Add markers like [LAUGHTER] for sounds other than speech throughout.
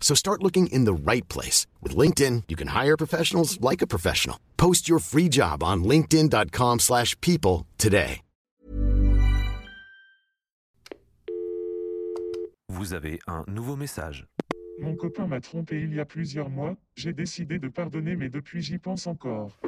So start looking in the right place. With LinkedIn, you can hire professionals like a professional. Post your free job on linkedin.com slash people today. Vous avez un nouveau message. Mon copain m'a trompé il y a plusieurs mois, j'ai décidé de pardonner mais depuis j'y pense encore.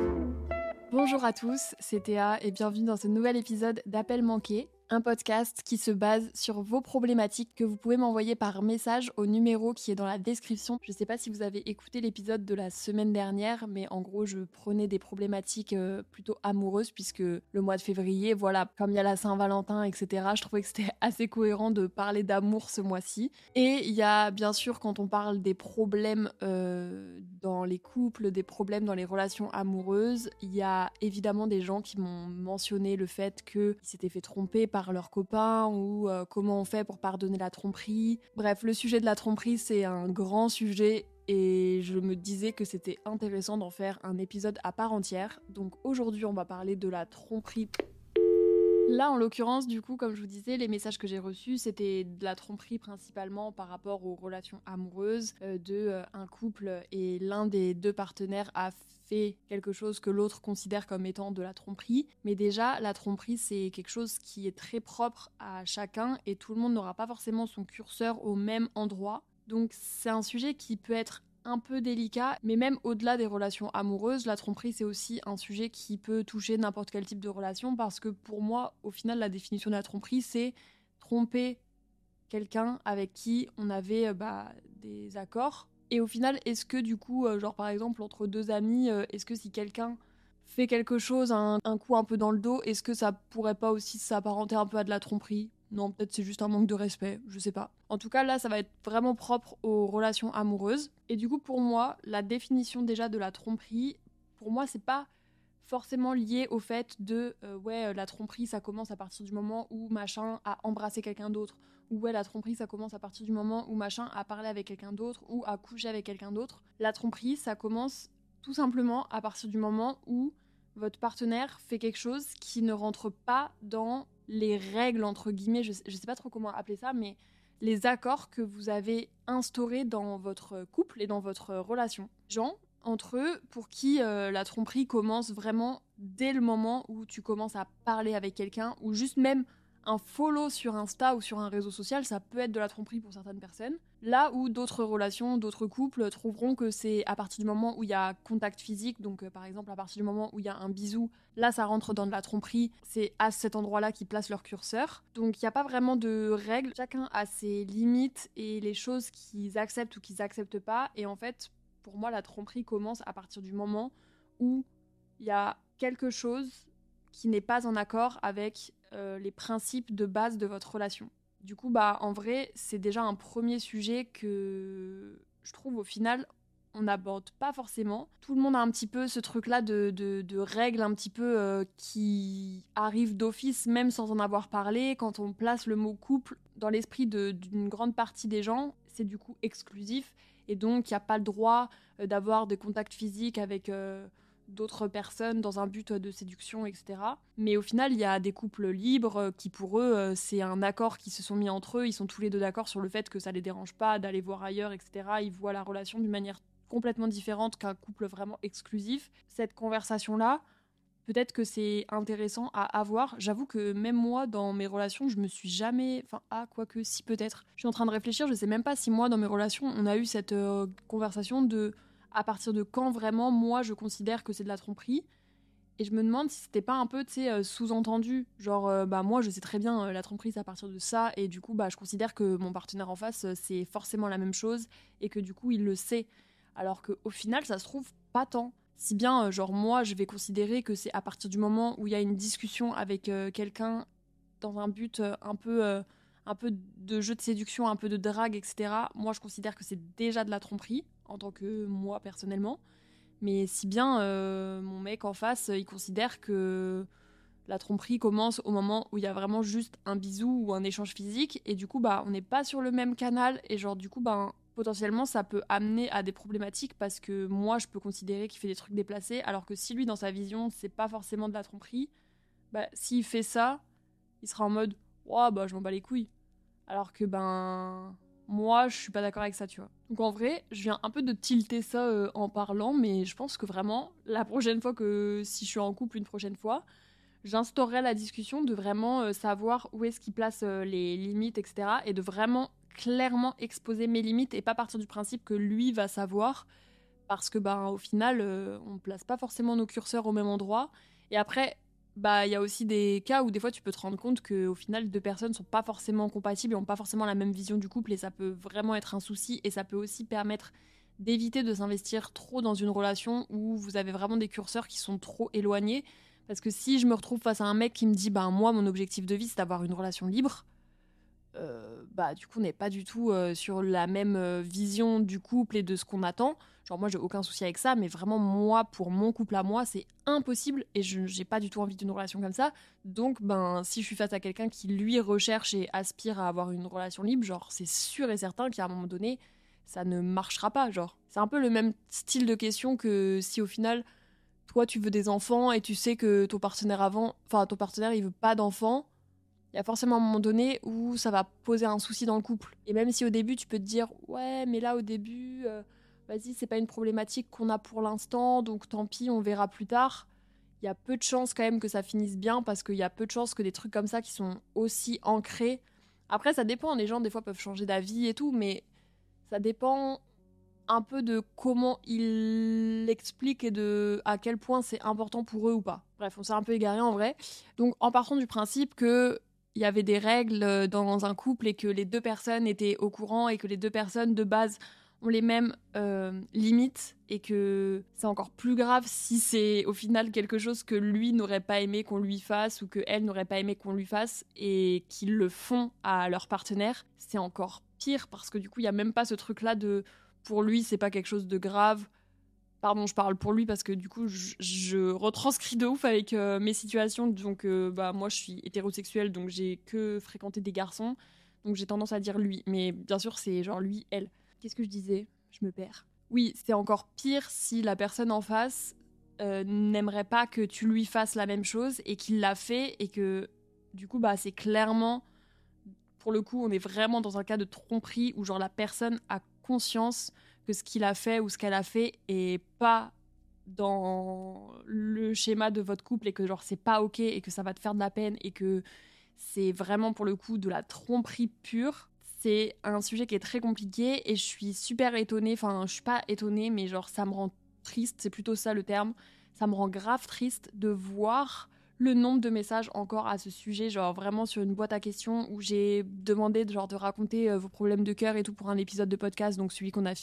Bonjour à tous, c'est Théa et bienvenue dans ce nouvel épisode d'Appel manqué, un podcast qui se base sur vos problématiques que vous pouvez m'envoyer par message au numéro qui est dans la description. Je ne sais pas si vous avez écouté l'épisode de la semaine dernière, mais en gros, je prenais des problématiques euh, plutôt amoureuses puisque le mois de février, voilà, comme il y a la Saint-Valentin, etc., je trouvais que c'était [LAUGHS] assez cohérent de parler d'amour ce mois-ci. Et il y a bien sûr, quand on parle des problèmes euh, dans les couples, des problèmes dans les relations amoureuses, il y a évidemment des gens qui m'ont mentionné le fait qu'ils s'étaient fait tromper par leurs copains ou euh, comment on fait pour pardonner la tromperie. Bref, le sujet de la tromperie, c'est un grand sujet et je me disais que c'était intéressant d'en faire un épisode à part entière. Donc aujourd'hui, on va parler de la tromperie. Là, en l'occurrence, du coup, comme je vous disais, les messages que j'ai reçus, c'était de la tromperie principalement par rapport aux relations amoureuses euh, de euh, un couple et l'un des deux partenaires a fait quelque chose que l'autre considère comme étant de la tromperie. Mais déjà, la tromperie, c'est quelque chose qui est très propre à chacun et tout le monde n'aura pas forcément son curseur au même endroit. Donc c'est un sujet qui peut être un peu délicat, mais même au-delà des relations amoureuses, la tromperie c'est aussi un sujet qui peut toucher n'importe quel type de relation parce que pour moi, au final, la définition de la tromperie c'est tromper quelqu'un avec qui on avait euh, bah, des accords. Et au final, est-ce que du coup, euh, genre par exemple entre deux amis, euh, est-ce que si quelqu'un fait quelque chose, un, un coup un peu dans le dos, est-ce que ça pourrait pas aussi s'apparenter un peu à de la tromperie? Non, peut-être c'est juste un manque de respect, je sais pas. En tout cas, là, ça va être vraiment propre aux relations amoureuses. Et du coup, pour moi, la définition déjà de la tromperie, pour moi, c'est pas forcément lié au fait de euh, ouais, euh, la tromperie, ça commence à partir du moment où machin a embrassé quelqu'un d'autre. Ou ouais, la tromperie, ça commence à partir du moment où machin a parlé avec quelqu'un d'autre ou a couché avec quelqu'un d'autre. La tromperie, ça commence tout simplement à partir du moment où votre partenaire fait quelque chose qui ne rentre pas dans les règles, entre guillemets, je ne sais pas trop comment appeler ça, mais les accords que vous avez instaurés dans votre couple et dans votre relation. Gens, entre eux, pour qui euh, la tromperie commence vraiment dès le moment où tu commences à parler avec quelqu'un, ou juste même un follow sur Insta ou sur un réseau social, ça peut être de la tromperie pour certaines personnes. Là où d'autres relations, d'autres couples trouveront que c'est à partir du moment où il y a contact physique, donc euh, par exemple à partir du moment où il y a un bisou, là ça rentre dans de la tromperie, c'est à cet endroit-là qu'ils placent leur curseur. Donc il n'y a pas vraiment de règles, chacun a ses limites et les choses qu'ils acceptent ou qu'ils n'acceptent pas. Et en fait, pour moi, la tromperie commence à partir du moment où il y a quelque chose qui n'est pas en accord avec euh, les principes de base de votre relation. Du coup, bah, en vrai, c'est déjà un premier sujet que je trouve au final, on n'aborde pas forcément. Tout le monde a un petit peu ce truc-là de, règles un petit peu euh, qui arrivent d'office, même sans en avoir parlé. Quand on place le mot couple dans l'esprit d'une grande partie des gens, c'est du coup exclusif. Et donc, il n'y a pas le droit euh, d'avoir des contacts physiques avec d'autres personnes dans un but de séduction, etc. Mais au final, il y a des couples libres qui, pour eux, c'est un accord qui se sont mis entre eux. Ils sont tous les deux d'accord sur le fait que ça les dérange pas d'aller voir ailleurs, etc. Ils voient la relation d'une manière complètement différente qu'un couple vraiment exclusif. Cette conversation-là, peut-être que c'est intéressant à avoir. J'avoue que même moi, dans mes relations, je me suis jamais. Enfin, ah, quoique, si peut-être. Je suis en train de réfléchir, je sais même pas si moi, dans mes relations, on a eu cette euh, conversation de à partir de quand vraiment, moi, je considère que c'est de la tromperie. Et je me demande si c'était pas un peu, tu sais, euh, sous-entendu. Genre, euh, bah, moi, je sais très bien la tromperie, c'est à partir de ça. Et du coup, bah, je considère que mon partenaire en face, c'est forcément la même chose. Et que du coup, il le sait. Alors qu'au final, ça se trouve pas tant. Si bien, euh, genre, moi, je vais considérer que c'est à partir du moment où il y a une discussion avec euh, quelqu'un dans un but euh, un peu, un peu de jeu de séduction, un peu de drague, etc. Moi, je considère que c'est déjà de la tromperie, en tant que moi, personnellement. Mais si bien, mon mec en face, il considère que la tromperie commence au moment où il y a vraiment juste un bisou ou un échange physique. Et du coup, bah, on n'est pas sur le même canal. Et genre, du coup, bah, potentiellement ça peut amener à des problématiques parce que moi je peux considérer qu'il fait des trucs déplacés alors que si lui dans sa vision c'est pas forcément de la tromperie bah s'il fait ça il sera en mode oh bah je m'en bats les couilles alors que ben moi je suis pas d'accord avec ça tu vois. Donc en vrai je viens un peu de tilter ça euh, en parlant mais je pense que vraiment la prochaine fois que si je suis en couple une prochaine fois j'instaurerai la discussion de vraiment euh, savoir où est-ce qu'il place euh, les limites etc et de vraiment clairement exposer mes limites et pas partir du principe que lui va savoir parce que bah au final on place pas forcément nos curseurs au même endroit. Et après bah il y a aussi des cas où des fois tu peux te rendre compte que au final deux personnes sont pas forcément compatibles et ont pas forcément la même vision du couple et ça peut vraiment être un souci et ça peut aussi permettre d'éviter de s'investir trop dans une relation où vous avez vraiment des curseurs qui sont trop éloignés. Parce que si je me retrouve face à un mec qui me dit bah moi mon objectif de vie c'est d'avoir une relation libre euh, bah du coup on n'est pas du tout euh, sur la même euh, vision du couple et de ce qu'on attend. Genre moi j'ai aucun souci avec ça, mais vraiment moi pour mon couple à moi c'est impossible et je j'ai pas du tout envie d'une relation comme ça. Donc ben si je suis face à quelqu'un qui lui recherche et aspire à avoir une relation libre, genre c'est sûr et certain qu'à un moment donné ça ne marchera pas. Genre c'est un peu le même style de question que si au final toi tu veux des enfants et tu sais que ton partenaire avant, enfin ton partenaire il veut pas d'enfants il y a forcément un moment donné où ça va poser un souci dans le couple. Et même si au début tu peux te dire ouais mais là au début euh, vas-y c'est pas une problématique qu'on a pour l'instant donc tant pis on verra plus tard. Il y a peu de chances quand même que ça finisse bien parce qu'il y a peu de chances que des trucs comme ça qui sont aussi ancrés. Après ça dépend, les gens des fois peuvent changer d'avis et tout mais ça dépend un peu de comment ils l'expliquent et de à quel point c'est important pour eux ou pas. Bref, on s'est un peu égaré en vrai. Donc en partant du principe que il y avait des règles euh, dans un couple et que les deux personnes étaient au courant et que les deux personnes de base ont les mêmes euh, limites et que c'est encore plus grave si c'est au final quelque chose que lui n'aurait pas aimé qu'on lui fasse ou que elle n'aurait pas aimé qu'on lui fasse et qu'ils le font à leur partenaire, c'est encore pire parce que du coup il y a même pas ce truc là de pour lui c'est pas quelque chose de grave pardon, je parle pour lui parce que du coup, je, retranscris de ouf avec euh, mes situations. Donc, euh, bah, moi, je suis hétérosexuelle, donc j'ai que fréquenté des garçons. Donc, j'ai tendance à dire lui. Mais bien sûr, c'est genre lui, elle. Qu'est-ce que je disais? Je me perds. Oui, c'est encore pire si la personne en face euh, n'aimerait pas que tu lui fasses la même chose et qu'il l'a fait et que du coup, bah, c'est clairement. Pour le coup, on est vraiment dans un cas de tromperie où genre la personne a conscience que ce qu'il a fait ou ce qu'elle a fait est pas dans le schéma de votre couple et que genre c'est pas ok et que ça va te faire de la peine et que c'est vraiment pour le coup de la tromperie pure. C'est un sujet qui est très compliqué et je suis super étonnée, enfin je suis pas étonnée mais genre ça me rend triste, c'est plutôt ça le terme, ça me rend grave triste de voir le nombre de messages encore à ce sujet, genre vraiment sur une boîte à questions où j'ai demandé genre de raconter euh, vos problèmes de cœur et tout pour un épisode de podcast, donc celui qu'on a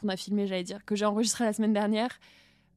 qu'on a filmé, j'allais dire, que j'ai enregistré la semaine dernière,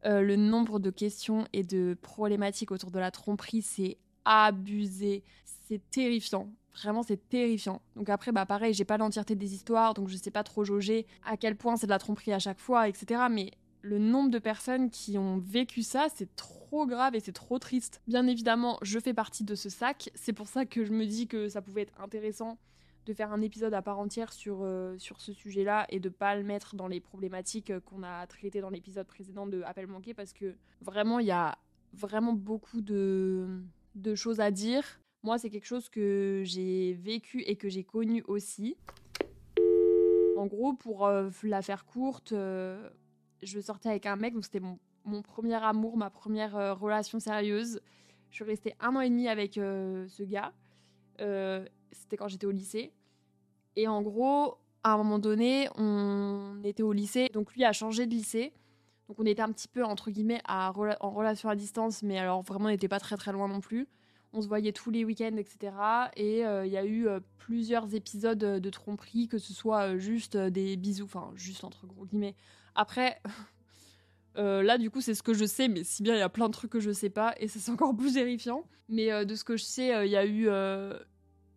euh, le nombre de questions et de problématiques autour de la tromperie, c'est abusé. C'est terrifiant. Vraiment, c'est terrifiant. Donc après, bah pareil, j'ai pas l'entièreté des histoires, donc je sais pas trop jauger à quel point c'est de la tromperie à chaque fois, etc. Mais le nombre de personnes qui ont vécu ça, c'est trop grave et c'est trop triste. Bien évidemment, je fais partie de ce sac. C'est pour ça que je me dis que ça pouvait être intéressant de faire un épisode à part entière sur, euh, sur ce sujet-là et de pas le mettre dans les problématiques euh, qu'on a traitées dans l'épisode précédent de Appel manqué parce que vraiment, il y a vraiment beaucoup de, de choses à dire. Moi, c'est quelque chose que j'ai vécu et que j'ai connu aussi. En gros, pour euh, la faire courte, je sortais avec un mec, donc c'était mon, mon, premier amour, ma première relation sérieuse. Je suis restée un an et demi avec ce gars. Euh, c'était quand j'étais au lycée. Et en gros, à un moment donné, on était au lycée, donc lui a changé de lycée. Donc on était un petit peu, entre guillemets, à, en relation à distance, mais alors vraiment on n'était pas très très loin non plus. On se voyait tous les week-ends, etc. Et euh, il y a eu euh, plusieurs épisodes de tromperie, que ce soit juste des bisous, enfin juste entre gros guillemets. Après, [LAUGHS] là du coup c'est ce que je sais, mais si bien il y a plein de trucs que je sais pas, et c'est encore plus [LAUGHS] terrifiant. Mais de ce que je sais, il y a eu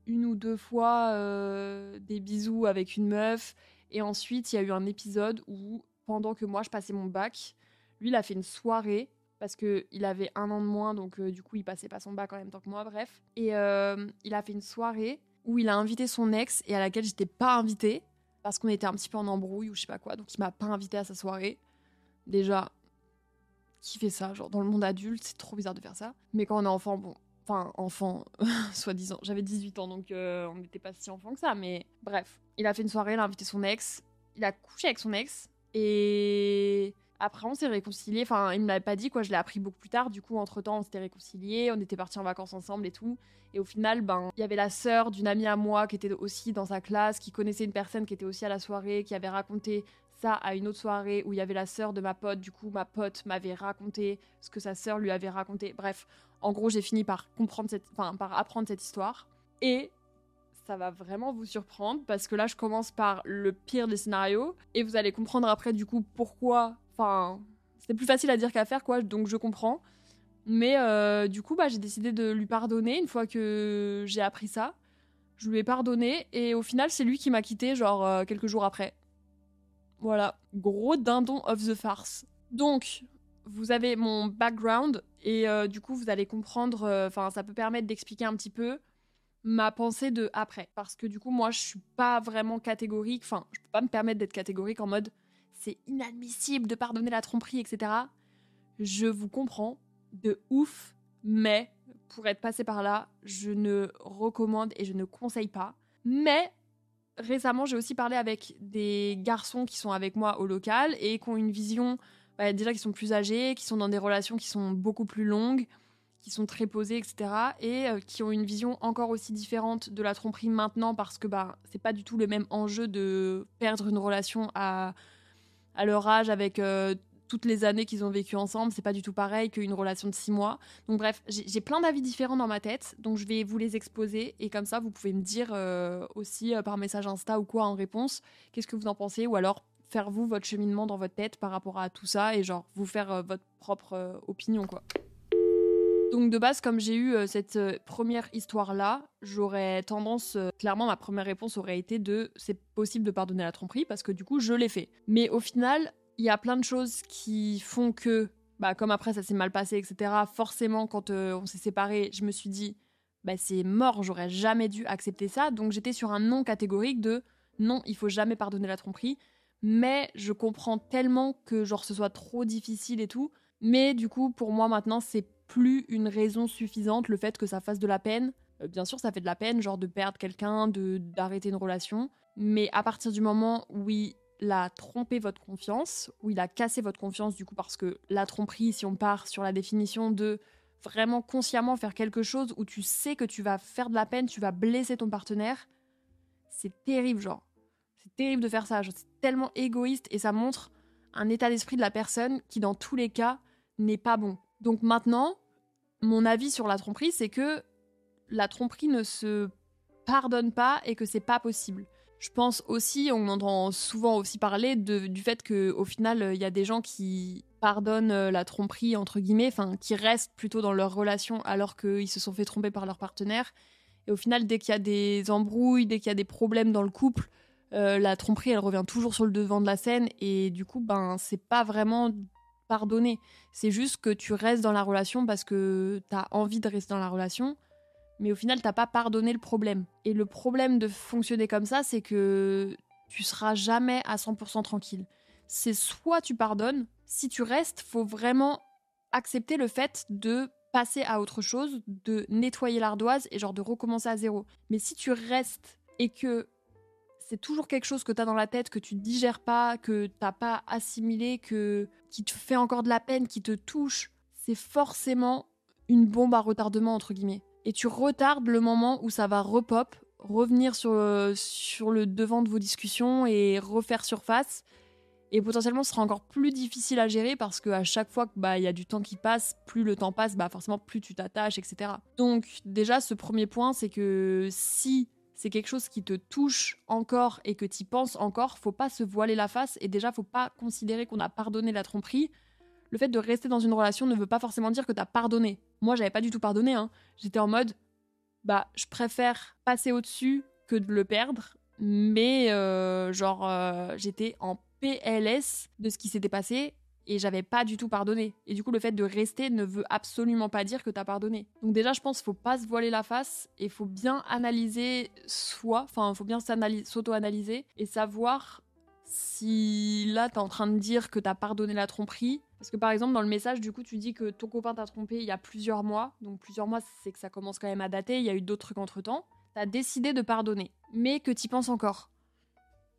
une ou deux fois euh, des bisous avec une meuf. Et ensuite, il y a eu un épisode où, pendant que moi je passais mon bac, lui, il a fait une soirée parce qu'il avait un an de moins, donc euh, du coup, il passait pas son bac en même temps que moi, bref. Et euh, il a fait une soirée où il a invité son ex et à laquelle j'étais pas invitée parce qu'on était un petit peu en embrouille ou je sais pas quoi, donc il m'a pas invité à sa soirée. Déjà, qui fait ça Genre, dans le monde adulte, c'est trop bizarre de faire ça. Mais quand on est enfant, bon, Enfin, enfant, [LAUGHS] soi-disant. J'avais 18 ans, donc euh, on n'était pas si enfant que ça. Mais bref, il a fait une soirée, il a invité son ex. Il a couché avec son ex. Et après, on s'est réconciliés. Enfin, il me l'avait pas dit, quoi. Je l'ai appris beaucoup plus tard. Du coup, entre-temps, on s'était réconciliés. On était partis en vacances ensemble et tout. Et au final, ben, il y avait la sœur d'une amie à moi qui était aussi dans sa classe, qui connaissait une personne qui était aussi à la soirée, qui avait raconté ça à une autre soirée où il y avait la sœur de ma pote. Du coup, ma pote m'avait raconté ce que sa sœur lui avait raconté. Bref, en gros, j'ai fini par comprendre cette, par apprendre cette histoire. Et ça va vraiment vous surprendre parce que là, je commence par le pire des scénarios et vous allez comprendre après du coup pourquoi. Enfin, c'est plus facile à dire qu'à faire, quoi. Donc je comprends. Mais euh, du coup, bah, j'ai décidé de lui pardonner une fois que j'ai appris ça. Je lui ai pardonné et au final, c'est lui qui m'a quitté, genre euh, quelques jours après. Voilà, gros dindon of the farce. Donc, vous avez mon background et euh, du coup vous allez comprendre, euh, enfin ça peut permettre d'expliquer un petit peu ma pensée de après. Parce que du coup moi je suis pas vraiment catégorique, enfin je peux pas me permettre d'être catégorique en mode c'est inadmissible de pardonner la tromperie, etc. Je vous comprends de ouf, mais pour être passé par là, je ne recommande et je ne conseille pas. Mais récemment, j'ai aussi parlé avec des garçons qui sont avec moi au local et qui ont une vision bah, déjà qui sont plus âgés, qui sont dans des relations qui sont beaucoup plus longues, qui sont très posées, etc. Et euh, qui ont une vision encore aussi différente de la tromperie maintenant parce que bah, c'est pas du tout le même enjeu de perdre une relation à, à leur âge avec euh, toutes les années qu'ils ont vécues ensemble. C'est pas du tout pareil qu'une relation de six mois. Donc bref, j'ai plein d'avis différents dans ma tête, donc je vais vous les exposer et comme ça vous pouvez me dire euh, aussi par message Insta ou quoi en réponse qu'est-ce que vous en pensez ou alors faire vous votre cheminement dans votre tête par rapport à tout ça et genre vous faire euh, votre propre euh, opinion quoi. Donc de base, comme j'ai eu euh, cette première histoire-là, j'aurais tendance, clairement ma première réponse aurait été de c'est possible de pardonner la tromperie parce que du coup je l'ai fait. Mais au final, il y a plein de choses qui font que, bah comme après ça s'est mal passé, etc. Forcément quand on s'est séparés, je me suis dit, bah c'est mort, j'aurais jamais dû accepter ça. Donc j'étais sur un non catégorique de non, il faut jamais pardonner la tromperie mais je comprends tellement que genre ce soit trop difficile et tout. Mais du coup, pour moi maintenant, c'est plus une raison suffisante le fait que ça fasse de la peine. Euh, bien sûr, ça fait de la peine, genre de perdre quelqu'un, de d'arrêter une relation. Mais à partir du moment où il a trompé votre confiance, où il a cassé votre confiance, du coup, parce que la tromperie, si on part sur la définition de vraiment consciemment faire quelque chose où tu sais que tu vas faire de la peine, tu vas blesser ton partenaire, c'est terrible, genre. Terrible de faire ça. C'est tellement égoïste et ça montre un état d'esprit de la personne qui, dans tous les cas, n'est pas bon. Donc maintenant, mon avis sur la tromperie, c'est que la tromperie ne se pardonne pas et que c'est pas possible. Je pense aussi, on entend souvent aussi parler du fait qu'au final, il y a des gens qui pardonnent euh, la tromperie, entre guillemets, enfin, qui restent plutôt dans leur relation alors qu'ils se sont fait tromper par leur partenaire. Et au final, dès qu'il y a des embrouilles, dès qu'il y a des problèmes dans le couple, euh, la tromperie, elle revient toujours sur le devant de la scène et du coup, ben, c'est pas vraiment pardonner. C'est juste que tu restes dans la relation parce que t'as envie de rester dans la relation, Mais au final, t'as pas pardonné le problème. Et le problème de fonctionner comme ça, c'est que tu seras jamais à 100% tranquille. C'est soit tu pardonnes, si tu restes, faut vraiment accepter le fait de passer à autre chose, de nettoyer l'ardoise et genre de recommencer à zéro. Mais si tu restes et que c'est toujours quelque chose que tu as dans la tête, que tu digères pas, que t'as pas assimilé, que qui te fait encore de la peine, qui te touche, c'est forcément une bombe à retardement entre guillemets. Et tu retardes le moment où ça va repop, revenir sur, euh, sur le devant de vos discussions et refaire surface. Et potentiellement, ce sera encore plus difficile à gérer parce qu'à chaque fois qu'il bah, y a du temps qui passe, plus le temps passe, bah, forcément, plus tu t'attaches, etc. Donc, déjà, ce premier point, c'est que si c'est quelque chose qui te touche encore et que tu penses encore, faut pas se voiler la face et déjà faut pas considérer qu'on a pardonné la tromperie. Le fait de rester dans une relation ne veut pas forcément dire que tu as pardonné. Moi, j'avais pas du tout pardonné. Hein. J'étais en mode, bah, je préfère passer au-dessus que de le perdre. Mais euh, genre, euh, j'étais en PLS de ce qui s'était passé et j'avais pas du tout pardonné. Et du coup, le fait de rester ne veut absolument pas dire que t'as pardonné. Donc déjà, je pense qu'il faut pas se voiler la face et faut bien analyser soi, enfin, faut bien s'auto-analyser et savoir si là, t'es en train de dire que t'as pardonné la tromperie. Parce que par exemple, dans le message, du coup, tu dis que ton copain t'a trompé il y a plusieurs mois. Donc plusieurs mois, c'est que ça commence quand même à dater. Il y a eu d'autres trucs entre temps. T'as décidé de pardonner, mais que t'y penses encore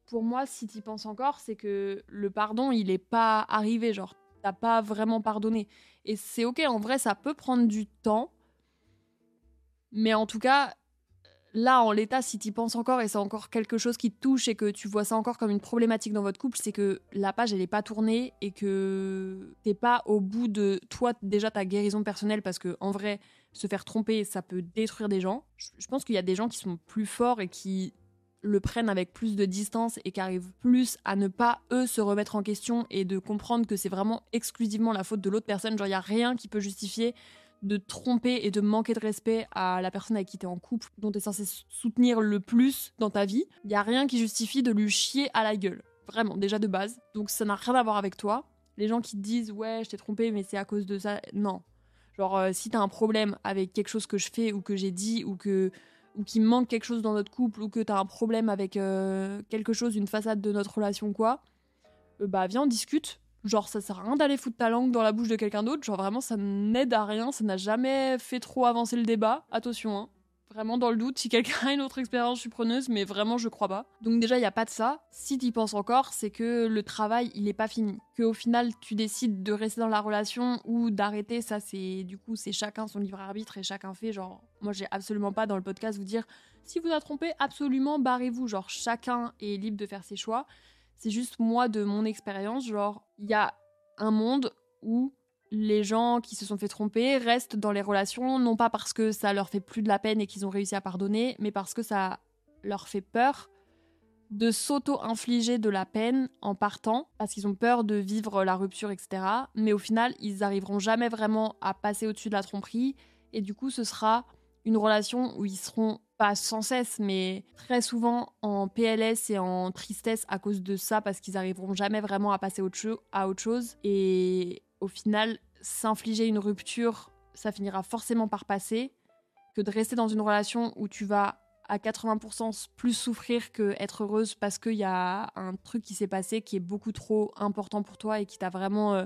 pour moi, si tu penses encore, c'est que le pardon, il est pas arrivé. Genre, t'as pas vraiment pardonné. Et c'est ok, en vrai, ça peut prendre du temps. Mais en tout cas, là, en l'état, si tu penses encore et c'est encore quelque chose qui te touche et que tu vois ça encore comme une problématique dans votre couple, c'est que la page, elle est pas tournée et que t'es pas au bout de toi, déjà, ta guérison personnelle parce que, en vrai, se faire tromper, ça peut détruire des gens. Je pense qu'il y a des gens qui sont plus forts et qui le prennent avec plus de distance et qu'arrivent plus à ne pas eux se remettre en question et de comprendre que c'est vraiment exclusivement la faute de l'autre personne. Genre, il n'y a rien qui peut justifier de tromper et de manquer de respect à la personne avec qui tu es en couple, dont tu es censé soutenir le plus dans ta vie. Il n'y a rien qui justifie de lui chier à la gueule. Vraiment, déjà de base. Donc ça n'a rien à voir avec toi. Les gens qui te disent ouais, je t'ai trompé, mais c'est à cause de ça. Non. Genre, euh, si t'as un problème avec quelque chose que je fais ou que j'ai dit ou que ou qu'il manque quelque chose dans notre couple ou que t'as un problème avec euh, quelque chose, une façade de notre relation quoi, euh, bah viens on discute. Genre ça sert à rien d'aller foutre ta langue dans la bouche de quelqu'un d'autre, genre vraiment ça n'aide à rien, ça n'a jamais fait trop avancer le débat. Attention hein vraiment dans le doute. Si quelqu'un a une autre expérience, je suis preneuse, mais vraiment, je crois pas. Donc, déjà, il n'y a pas de ça. Si tu penses encore, c'est que le travail, il est pas fini. Que au final, tu décides de rester dans la relation ou d'arrêter, ça, c'est du coup, c'est chacun son livre arbitre et chacun fait. Genre, moi, j'ai absolument pas dans le podcast vous dire si vous a trompé, absolument, barrez-vous. Genre, chacun est libre de faire ses choix. C'est juste moi, de mon expérience, genre, il y a un monde où les gens qui se sont fait tromper restent dans les relations, non pas parce que ça leur fait plus de la peine et qu'ils ont réussi à pardonner, mais parce que ça leur fait peur de s'auto-infliger de la peine en partant, parce qu'ils ont peur de vivre la rupture, etc. Mais au final, ils n'arriveront jamais vraiment à passer au-dessus de la tromperie, et du coup, ce sera une relation où ils seront pas sans cesse, mais très souvent en PLS et en tristesse à cause de ça, parce qu'ils n'arriveront jamais vraiment à passer à autre chose. Et au final, s'infliger une rupture, ça finira forcément par passer, que de rester dans une relation où tu vas à 80% plus souffrir que être heureuse parce qu'il y a un truc qui s'est passé qui est beaucoup trop important pour toi et qui t'a vraiment euh,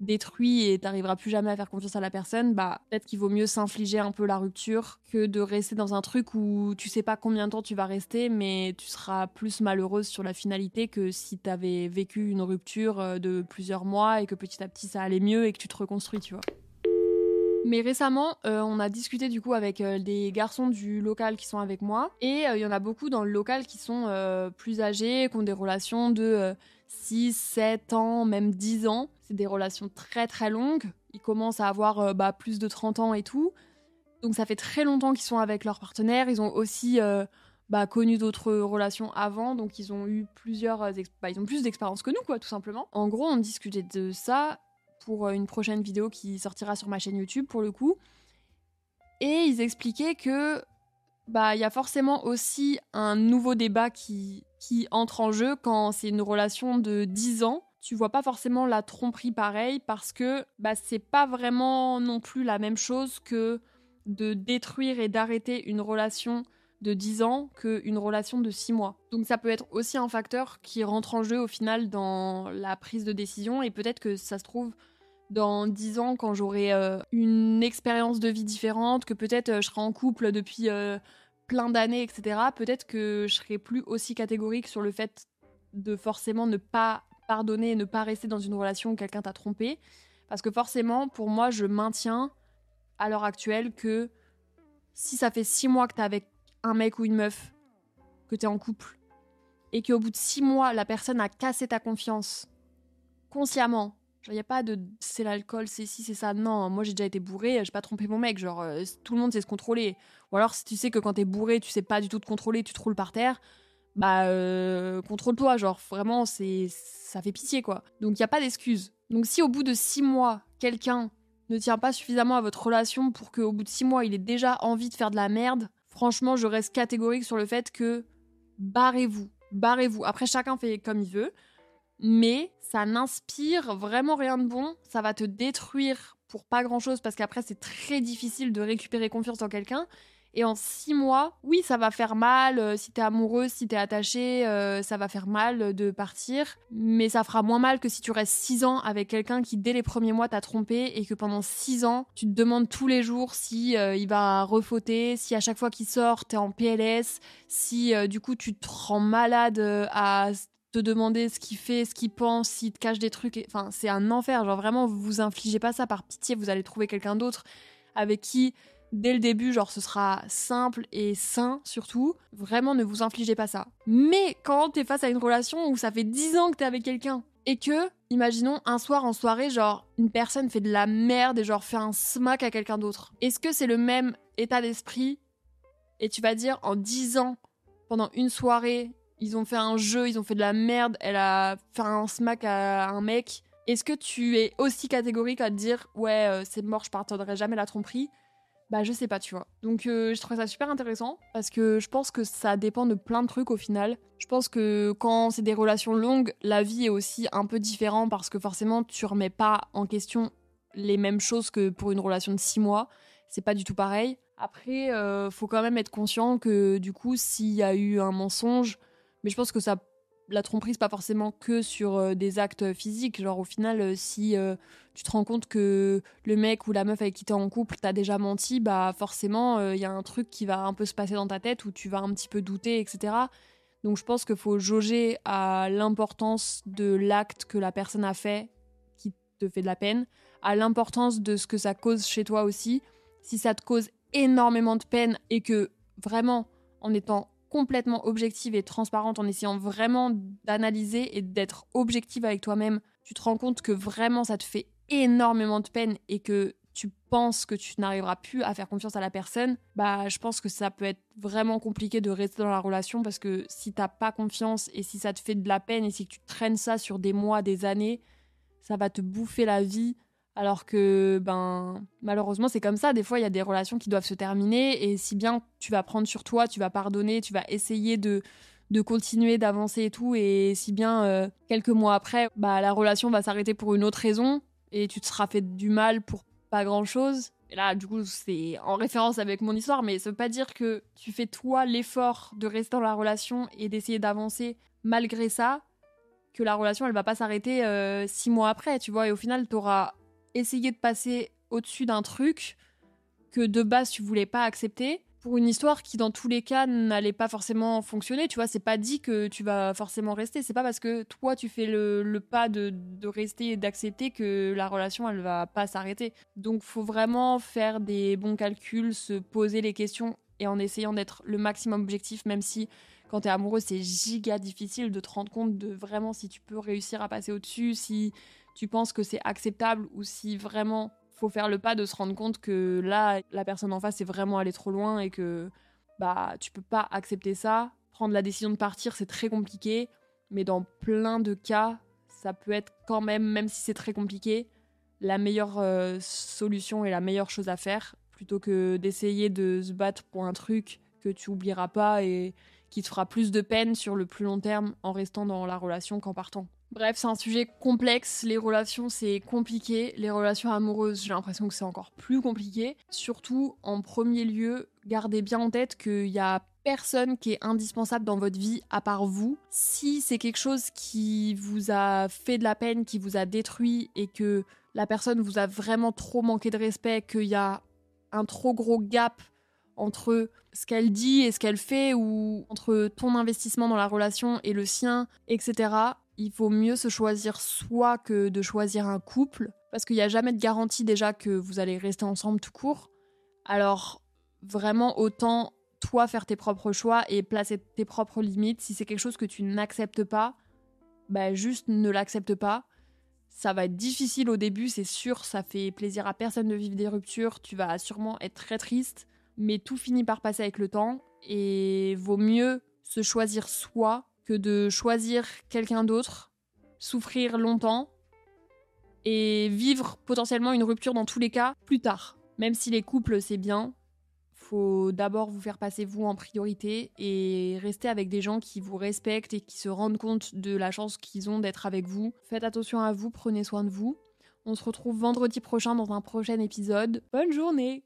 détruit et t'arriveras plus jamais à faire confiance à la personne, bah peut-être qu'il vaut mieux s'infliger un peu la rupture que de rester dans un truc où tu sais pas combien de temps tu vas rester, mais tu seras plus malheureuse sur la finalité que si t'avais vécu une rupture euh, de plusieurs mois et que petit à petit ça allait mieux et que tu te reconstruis, tu vois. Mais récemment, euh, on a discuté du coup avec euh, des garçons du local qui sont avec moi. Et il y en a beaucoup dans le local qui sont plus âgés, qui ont des relations de 6, 7 ans, même 10 ans. C'est des relations très très longues. Ils commencent à avoir euh, bah, plus de 30 ans et tout. Donc ça fait très longtemps qu'ils sont avec leur partenaire. Ils ont aussi euh, bah, connu d'autres relations avant, donc ils ont eu plusieurs, euh, bah, ils ont plus d'expérience que nous, quoi, tout simplement. En gros, on discutait de ça pour une prochaine vidéo qui sortira sur ma chaîne YouTube pour le coup. Et ils expliquaient que bah il y a forcément aussi un nouveau débat qui qui entre en jeu quand c'est une relation de 10 ans. Tu vois pas forcément la tromperie pareil parce que bah, c'est pas vraiment non plus la même chose que de détruire et d'arrêter une relation de 10 ans qu'une relation de 6 mois. Donc ça peut être aussi un facteur qui rentre en jeu au final dans la prise de décision et peut-être que ça se trouve dans 10 ans quand j'aurai euh, une expérience de vie différente, que peut-être euh, je serai en couple depuis euh, plein d'années, etc. Peut-être que je serai plus aussi catégorique sur le fait de forcément ne pas pardonner et ne pas rester dans une relation où quelqu'un t'a trompé. Parce que forcément, pour moi, je maintiens à l'heure actuelle que si ça fait 6 mois que t'es avec un mec ou une meuf, que t'es en couple, et qu'au bout de 6 mois, la personne a cassé ta confiance, consciemment, il n'y a pas de c'est l'alcool, c'est si, c'est ça. Non, moi j'ai déjà été bourré, j'ai pas trompé mon mec. Genre, euh, tout le monde sait se contrôler. Ou alors, si tu sais que quand t'es bourré, tu sais pas du tout te contrôler, tu te roules par terre, bah, euh, contrôle-toi. Genre, vraiment, c'est ça fait pitié, quoi. Donc, il n'y a pas d'excuse. Donc, si au bout de six mois, quelqu'un ne tient pas suffisamment à votre relation pour qu'au bout de six mois, il ait déjà envie de faire de la merde, franchement, je reste catégorique sur le fait que barrez-vous. Barrez-vous. Après, chacun fait comme il veut mais ça n'inspire vraiment rien de bon. Ça va te détruire pour pas grand chose parce qu'après c'est très difficile de récupérer confiance en quelqu'un. Et en six mois, oui, ça va faire mal. Euh, si t'es amoureux, si t'es attaché, euh, ça va faire mal de partir. Mais ça fera moins mal que si tu restes six ans avec quelqu'un qui, dès les premiers mois, t'a trompé et que pendant six ans, tu te demandes tous les jours si euh, il va refauter, si à chaque fois qu'il sort, t'es en PLS, si du coup tu te rends malade à demander ce qu'il fait, ce qu'il pense, s'il te cache des trucs. Enfin, c'est un enfer. Genre vraiment, vous vous infligez pas ça par pitié. Vous allez trouver quelqu'un d'autre avec qui, dès le début, genre ce sera simple et sain surtout. Vraiment, ne vous infligez pas ça. Mais quand t'es face à une relation où ça fait 10 ans que t'es avec quelqu'un et que, imaginons un soir en soirée, genre une personne fait de la merde et genre fait un smack à quelqu'un d'autre. Est-ce que c'est le même état d'esprit et tu vas dire en 10 ans pendant une soirée ils ont fait un jeu, ils ont fait de la merde, elle a fait un smack à un mec. Est-ce que tu es aussi catégorique à te dire ouais euh, c'est mort, je pardonnerai jamais la tromperie? Bah je sais pas, tu vois. Donc euh, je trouve ça super intéressant parce que je pense que ça dépend de plein de trucs au final. Je pense que quand c'est des relations longues, la vie est aussi un peu différente parce que forcément tu remets pas en question les mêmes choses que pour une relation de 6 mois. C'est pas du tout pareil. Après, euh, faut quand même être conscient que du coup, s'il y a eu un mensonge, mais je pense que ça, la tromperie, c'est pas forcément que sur euh, des actes physiques. Genre, au final, euh, si euh, tu te rends compte que le mec ou la meuf avec qui t'es en couple t'a déjà menti, bah forcément, il y a un truc qui va un peu se passer dans ta tête où tu vas un petit peu douter, etc. Donc, je pense qu'il faut jauger à l'importance de l'acte que la personne a fait qui te fait de la peine, à l'importance de ce que ça cause chez toi aussi. Si ça te cause énormément de peine et que vraiment, en étant complètement objective et transparente en essayant vraiment d'analyser et d'être objective avec toi-même, tu te rends compte que vraiment ça te fait énormément de peine et que tu penses que tu n'arriveras plus à faire confiance à la personne, bah je pense que ça peut être vraiment compliqué de rester dans la relation parce que si t'as pas confiance et si ça te fait de la peine et si tu traînes ça sur des mois, des années, ça va te bouffer la vie alors que, ben, malheureusement, c'est comme ça. Des fois, il y a des relations qui doivent se terminer. Et si bien tu vas prendre sur toi, tu vas pardonner, tu vas essayer de, de continuer, d'avancer et tout. Et si bien, euh, quelques mois après, bah, la relation va s'arrêter pour une autre raison. Et tu te seras fait du mal pour pas grand chose. Et là, du coup, c'est en référence avec mon histoire, mais ça veut pas dire que tu fais toi l'effort de rester dans la relation et d'essayer d'avancer malgré ça, que la relation, elle va pas s'arrêter euh, six mois après, tu vois. Et au final, tu auras essayer de passer au-dessus d'un truc que de base tu voulais pas accepter pour une histoire qui dans tous les cas n'allait pas forcément fonctionner tu vois. C'est pas dit que tu vas forcément rester. C'est pas parce que toi tu fais le, pas de, rester et d'accepter que la relation elle va pas s'arrêter. Donc faut vraiment faire des bons calculs se poser les questions et en essayant d'être le maximum objectif même si quand t'es amoureux c'est giga difficile de te rendre compte de vraiment si tu peux réussir à passer au-dessus si tu penses que c'est acceptable ou si vraiment faut faire le pas de se rendre compte que là, la personne en face est vraiment allée trop loin et que bah tu peux pas accepter ça. Prendre la décision de partir, c'est très compliqué, mais dans plein de cas, ça peut être quand même, même si c'est très compliqué, la meilleure euh, solution et la meilleure chose à faire plutôt que d'essayer de se battre pour un truc que tu oublieras pas et qui te fera plus de peine sur le plus long terme en restant dans la relation qu'en partant. Bref, c'est un sujet complexe. Les relations, c'est compliqué. Les relations amoureuses, j'ai l'impression que c'est encore plus compliqué. Surtout, en premier lieu, gardez bien en tête qu'il y a personne qui est indispensable dans votre vie à part vous. Si c'est quelque chose qui vous a fait de la peine, qui vous a détruit et que la personne vous a vraiment trop manqué de respect, qu'il y a un trop gros gap entre ce qu'elle dit et ce qu'elle fait ou entre ton investissement dans la relation et le sien, etc il vaut mieux se choisir soi que de choisir un couple, parce qu'il n'y a jamais de garantie déjà que vous allez rester ensemble tout court. Alors vraiment autant toi faire tes propres choix et placer tes propres limites. Si c'est quelque chose que tu n'acceptes pas, bah juste ne l'accepte pas. Ça va être difficile au début, c'est sûr, ça fait plaisir à personne de vivre des ruptures, tu vas sûrement être très triste, mais tout finit par passer avec le temps et vaut mieux se choisir soi que de choisir quelqu'un d'autre, souffrir longtemps et vivre potentiellement une rupture dans tous les cas plus tard. Même si les couples c'est bien, faut d'abord vous faire passer vous en priorité et rester avec des gens qui vous respectent et qui se rendent compte de la chance qu'ils ont d'être avec vous. Faites attention à vous, prenez soin de vous. On se retrouve vendredi prochain dans un prochain épisode. Bonne journée